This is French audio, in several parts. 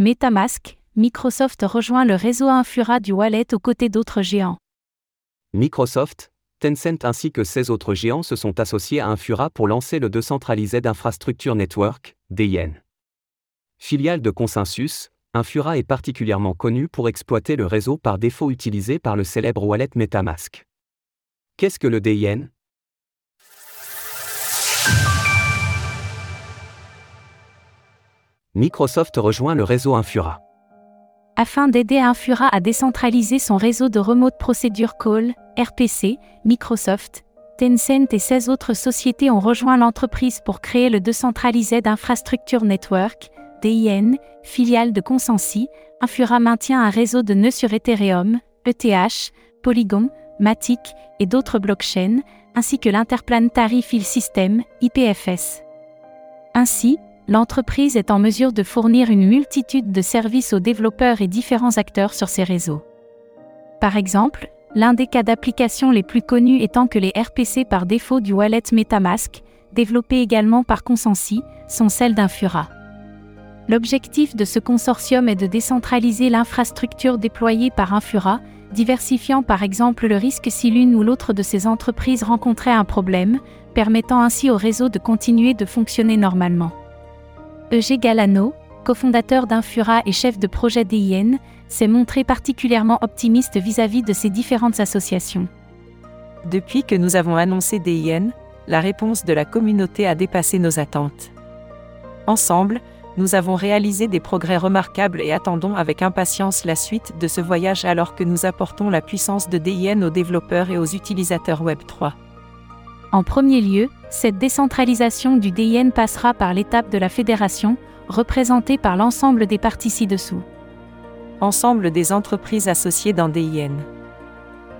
MetaMask, Microsoft rejoint le réseau Infura du wallet aux côtés d'autres géants. Microsoft, Tencent ainsi que 16 autres géants se sont associés à Infura pour lancer le Decentralized Infrastructure Network, DIN. Filiale de Consensus, Infura est particulièrement connu pour exploiter le réseau par défaut utilisé par le célèbre wallet MetaMask. Qu'est-ce que le DIN Microsoft rejoint le réseau Infura. Afin d'aider Infura à décentraliser son réseau de Remote Procedure Call, RPC, Microsoft, Tencent et 16 autres sociétés ont rejoint l'entreprise pour créer le Decentralized Infrastructure Network, DIN, filiale de Consensi. Infura maintient un réseau de nœuds sur Ethereum, ETH, Polygon, Matic et d'autres blockchains, ainsi que l'Interplanetary File System, IPFS. Ainsi, l'entreprise est en mesure de fournir une multitude de services aux développeurs et différents acteurs sur ces réseaux. Par exemple, l'un des cas d'application les plus connus étant que les RPC par défaut du wallet MetaMask, développés également par Consensi, sont celles d'Infura. L'objectif de ce consortium est de décentraliser l'infrastructure déployée par Infura, diversifiant par exemple le risque si l'une ou l'autre de ces entreprises rencontrait un problème, permettant ainsi au réseau de continuer de fonctionner normalement. Eugé Galano, cofondateur d'Infura et chef de projet DIN, s'est montré particulièrement optimiste vis-à-vis de ces différentes associations. Depuis que nous avons annoncé DIN, la réponse de la communauté a dépassé nos attentes. Ensemble, nous avons réalisé des progrès remarquables et attendons avec impatience la suite de ce voyage alors que nous apportons la puissance de DIN aux développeurs et aux utilisateurs Web3. En premier lieu, cette décentralisation du DIN passera par l'étape de la fédération, représentée par l'ensemble des parties ci-dessous. Ensemble des entreprises associées dans DIN.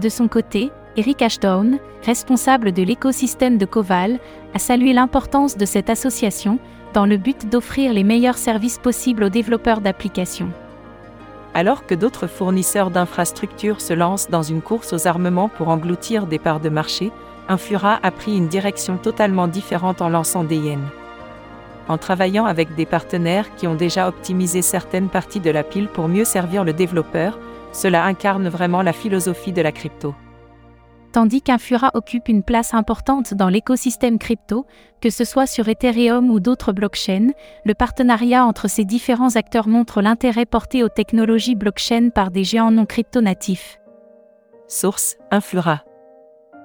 De son côté, Eric Ashdown, responsable de l'écosystème de Coval, a salué l'importance de cette association dans le but d'offrir les meilleurs services possibles aux développeurs d'applications. Alors que d'autres fournisseurs d'infrastructures se lancent dans une course aux armements pour engloutir des parts de marché, Infura a pris une direction totalement différente en lançant DIN. En travaillant avec des partenaires qui ont déjà optimisé certaines parties de la pile pour mieux servir le développeur, cela incarne vraiment la philosophie de la crypto. Tandis qu'Infura occupe une place importante dans l'écosystème crypto, que ce soit sur Ethereum ou d'autres blockchains, le partenariat entre ces différents acteurs montre l'intérêt porté aux technologies blockchain par des géants non crypto natifs. Source Infura.